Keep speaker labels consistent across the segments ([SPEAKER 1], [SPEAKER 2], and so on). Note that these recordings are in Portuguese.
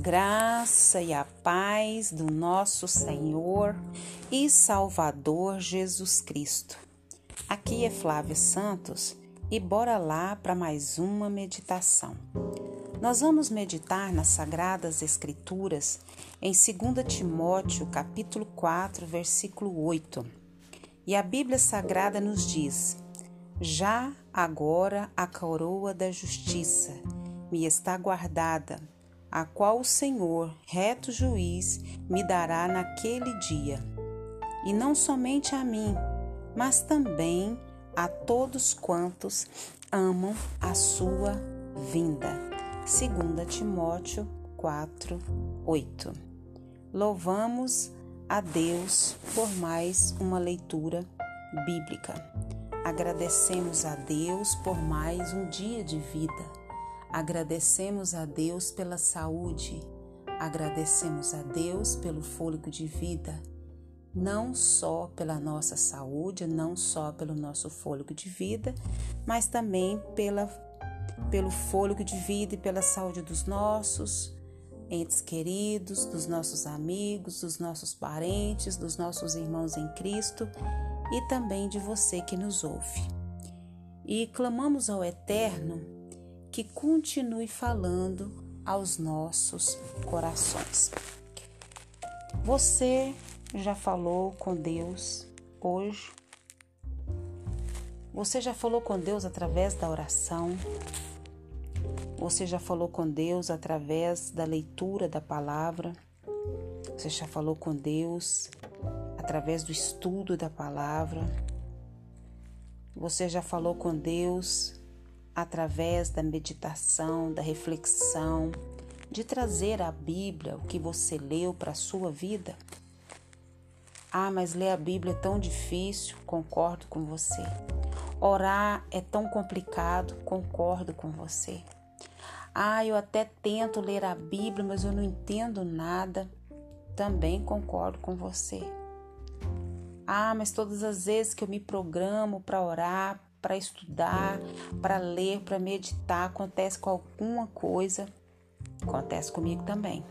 [SPEAKER 1] graça e a paz do nosso Senhor e Salvador Jesus Cristo. Aqui é Flávia Santos e bora lá para mais uma meditação. Nós vamos meditar nas sagradas escrituras em 2 Timóteo, capítulo 4, versículo 8. E a Bíblia Sagrada nos diz: Já agora a coroa da justiça me está guardada a qual o Senhor, reto juiz, me dará naquele dia. E não somente a mim, mas também a todos quantos amam a sua vinda. 2 Timóteo 4, 8. Louvamos a Deus por mais uma leitura bíblica. Agradecemos a Deus por mais um dia de vida Agradecemos a Deus pela saúde, agradecemos a Deus pelo fôlego de vida, não só pela nossa saúde, não só pelo nosso fôlego de vida, mas também pela, pelo fôlego de vida e pela saúde dos nossos entes queridos, dos nossos amigos, dos nossos parentes, dos nossos irmãos em Cristo e também de você que nos ouve. E clamamos ao Eterno que continue falando aos nossos corações. Você já falou com Deus hoje? Você já falou com Deus através da oração? Você já falou com Deus através da leitura da palavra? Você já falou com Deus através do estudo da palavra? Você já falou com Deus através da meditação, da reflexão, de trazer a Bíblia, o que você leu para a sua vida? Ah, mas ler a Bíblia é tão difícil, concordo com você. Orar é tão complicado, concordo com você. Ah, eu até tento ler a Bíblia, mas eu não entendo nada, também concordo com você. Ah, mas todas as vezes que eu me programo para orar, para estudar, para ler, para meditar, acontece com alguma coisa, acontece comigo também.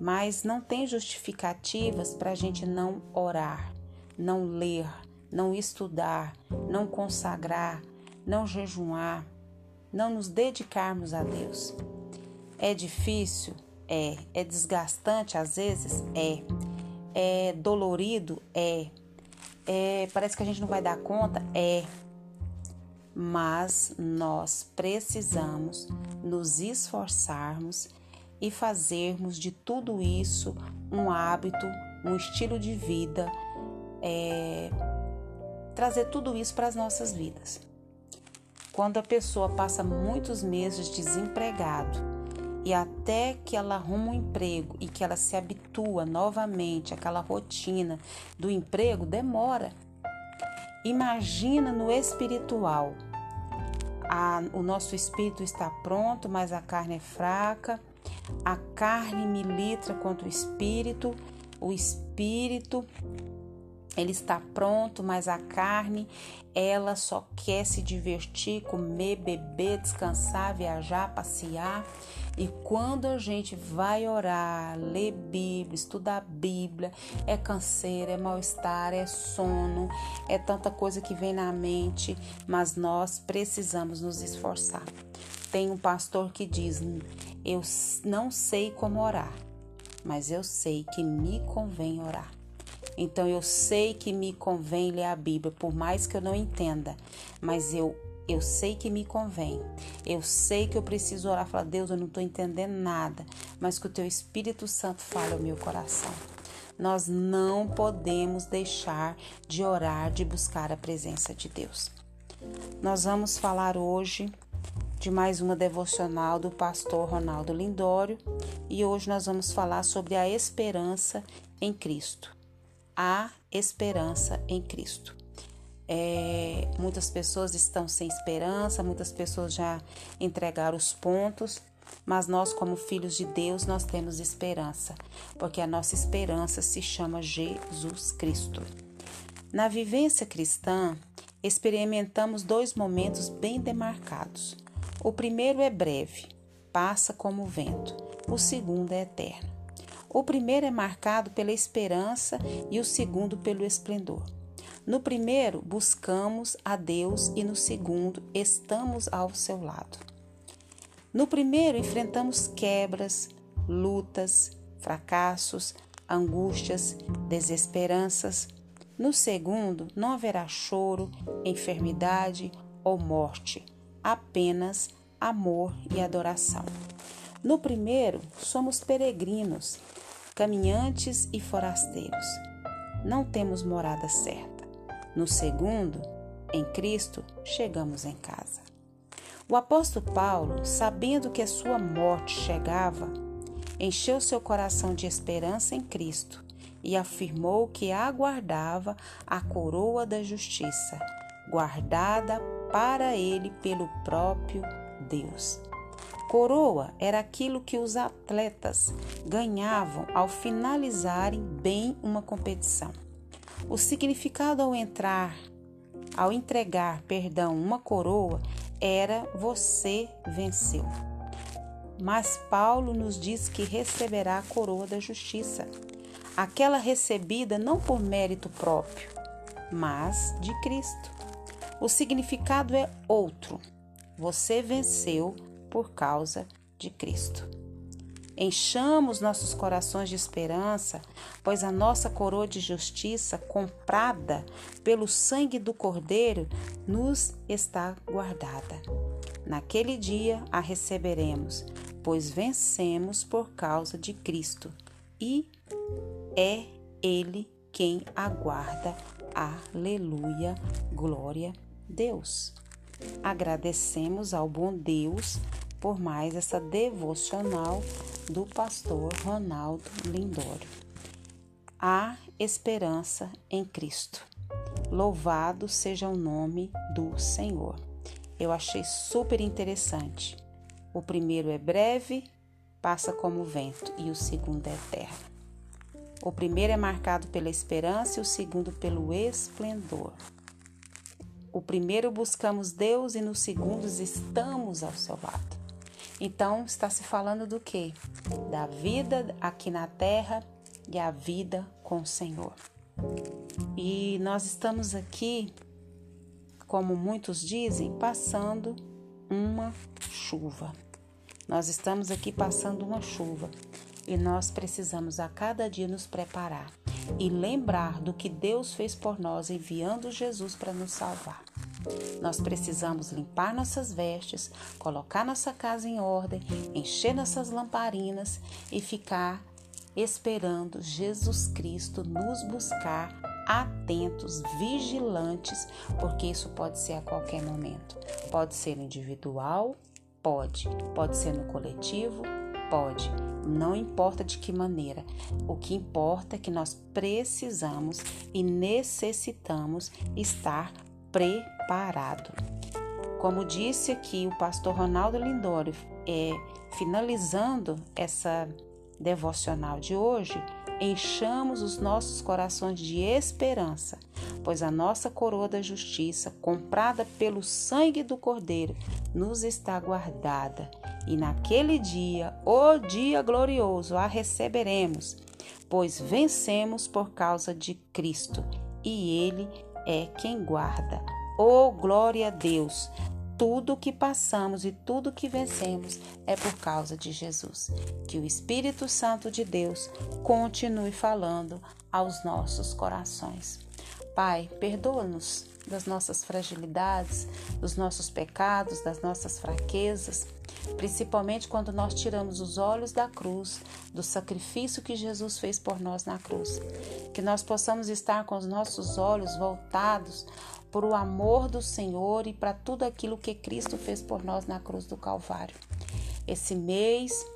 [SPEAKER 1] Mas não tem justificativas para a gente não orar, não ler, não estudar, não consagrar, não jejuar, não nos dedicarmos a Deus. É difícil? É. É desgastante às vezes? É. É dolorido? É é, parece que a gente não vai dar conta? É. Mas nós precisamos nos esforçarmos e fazermos de tudo isso um hábito, um estilo de vida, é, trazer tudo isso para as nossas vidas. Quando a pessoa passa muitos meses desempregado, e até que ela arruma um emprego e que ela se habitua novamente àquela rotina do emprego, demora. Imagina no espiritual. A, o nosso espírito está pronto, mas a carne é fraca. A carne milita contra o espírito, o espírito ele está pronto, mas a carne, ela só quer se divertir, comer, beber, descansar, viajar, passear. E quando a gente vai orar, ler Bíblia, estudar a Bíblia, é canseiro, é mal-estar, é sono, é tanta coisa que vem na mente, mas nós precisamos nos esforçar. Tem um pastor que diz: Eu não sei como orar, mas eu sei que me convém orar. Então eu sei que me convém ler a Bíblia, por mais que eu não entenda, mas eu eu sei que me convém. Eu sei que eu preciso orar, falar, Deus, eu não estou entendendo nada, mas que o teu Espírito Santo fale ao meu coração. Nós não podemos deixar de orar, de buscar a presença de Deus. Nós vamos falar hoje de mais uma devocional do pastor Ronaldo Lindório e hoje nós vamos falar sobre a esperança em Cristo há esperança em Cristo. É, muitas pessoas estão sem esperança, muitas pessoas já entregaram os pontos, mas nós, como filhos de Deus, nós temos esperança, porque a nossa esperança se chama Jesus Cristo. Na vivência cristã, experimentamos dois momentos bem demarcados. O primeiro é breve, passa como vento, o segundo é eterno. O primeiro é marcado pela esperança e o segundo pelo esplendor. No primeiro, buscamos a Deus e no segundo, estamos ao seu lado. No primeiro, enfrentamos quebras, lutas, fracassos, angústias, desesperanças. No segundo, não haverá choro, enfermidade ou morte, apenas amor e adoração. No primeiro, somos peregrinos, caminhantes e forasteiros. Não temos morada certa. No segundo, em Cristo, chegamos em casa. O apóstolo Paulo, sabendo que a sua morte chegava, encheu seu coração de esperança em Cristo e afirmou que aguardava a coroa da justiça, guardada para ele pelo próprio Deus. Coroa era aquilo que os atletas ganhavam ao finalizarem bem uma competição. O significado ao entrar, ao entregar, perdão, uma coroa era você venceu. Mas Paulo nos diz que receberá a coroa da justiça, aquela recebida não por mérito próprio, mas de Cristo. O significado é outro. Você venceu por causa de Cristo. Enchamos nossos corações de esperança, pois a nossa coroa de justiça, comprada pelo sangue do Cordeiro, nos está guardada. Naquele dia a receberemos, pois vencemos por causa de Cristo, e é Ele quem aguarda. Aleluia, glória a Deus. Agradecemos ao bom Deus por mais essa devocional do pastor Ronaldo Lindório. Há esperança em Cristo. Louvado seja o nome do Senhor. Eu achei super interessante. O primeiro é breve, passa como vento, e o segundo é eterno. O primeiro é marcado pela esperança e o segundo pelo esplendor. O primeiro buscamos Deus e no segundo estamos ao seu lado. Então, está se falando do que? Da vida aqui na terra e a vida com o Senhor. E nós estamos aqui, como muitos dizem, passando uma chuva. Nós estamos aqui passando uma chuva e nós precisamos a cada dia nos preparar e lembrar do que Deus fez por nós enviando Jesus para nos salvar. Nós precisamos limpar nossas vestes, colocar nossa casa em ordem, encher nossas lamparinas e ficar esperando Jesus Cristo nos buscar atentos, vigilantes, porque isso pode ser a qualquer momento. Pode ser individual, pode. Pode ser no coletivo, pode. Não importa de que maneira. O que importa é que nós precisamos e necessitamos estar preparado. Como disse aqui o pastor Ronaldo Lindório, é, finalizando essa devocional de hoje, enchamos os nossos corações de esperança, pois a nossa coroa da justiça, comprada pelo sangue do Cordeiro, nos está guardada. E naquele dia, o dia glorioso, a receberemos, pois vencemos por causa de Cristo, e Ele é quem guarda. Oh, glória a Deus! Tudo que passamos e tudo que vencemos é por causa de Jesus. Que o Espírito Santo de Deus continue falando aos nossos corações. Pai, perdoa-nos das nossas fragilidades, dos nossos pecados, das nossas fraquezas principalmente quando nós tiramos os olhos da cruz, do sacrifício que Jesus fez por nós na cruz. Que nós possamos estar com os nossos olhos voltados para o amor do Senhor e para tudo aquilo que Cristo fez por nós na cruz do Calvário. Esse mês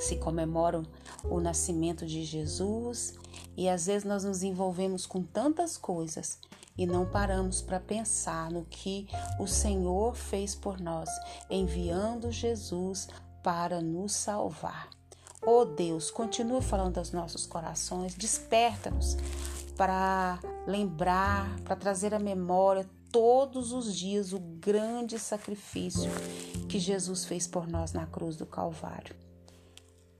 [SPEAKER 1] se comemora o nascimento de Jesus e às vezes nós nos envolvemos com tantas coisas e não paramos para pensar no que o Senhor fez por nós, enviando Jesus para nos salvar. Oh Deus, continua falando aos nossos corações, desperta-nos para lembrar, para trazer à memória todos os dias o grande sacrifício que Jesus fez por nós na cruz do Calvário.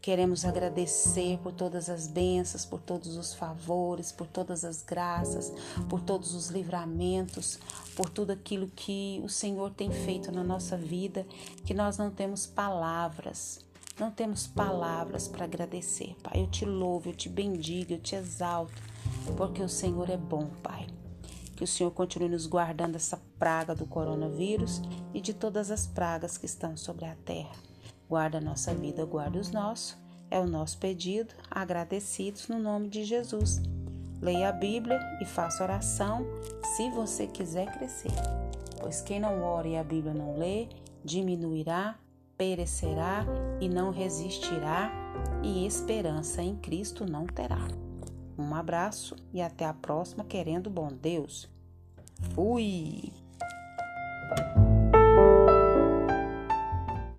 [SPEAKER 1] Queremos agradecer por todas as bênçãos, por todos os favores, por todas as graças, por todos os livramentos, por tudo aquilo que o Senhor tem feito na nossa vida, que nós não temos palavras, não temos palavras para agradecer, Pai. Eu te louvo, eu te bendigo, eu te exalto, porque o Senhor é bom, Pai. Que o Senhor continue nos guardando essa praga do coronavírus e de todas as pragas que estão sobre a terra. Guarda a nossa vida, guarda os nossos. É o nosso pedido, agradecidos no nome de Jesus. Leia a Bíblia e faça oração se você quiser crescer. Pois quem não ora e a Bíblia não lê, diminuirá, perecerá e não resistirá, e esperança em Cristo não terá. Um abraço e até a próxima, querendo bom Deus. Fui!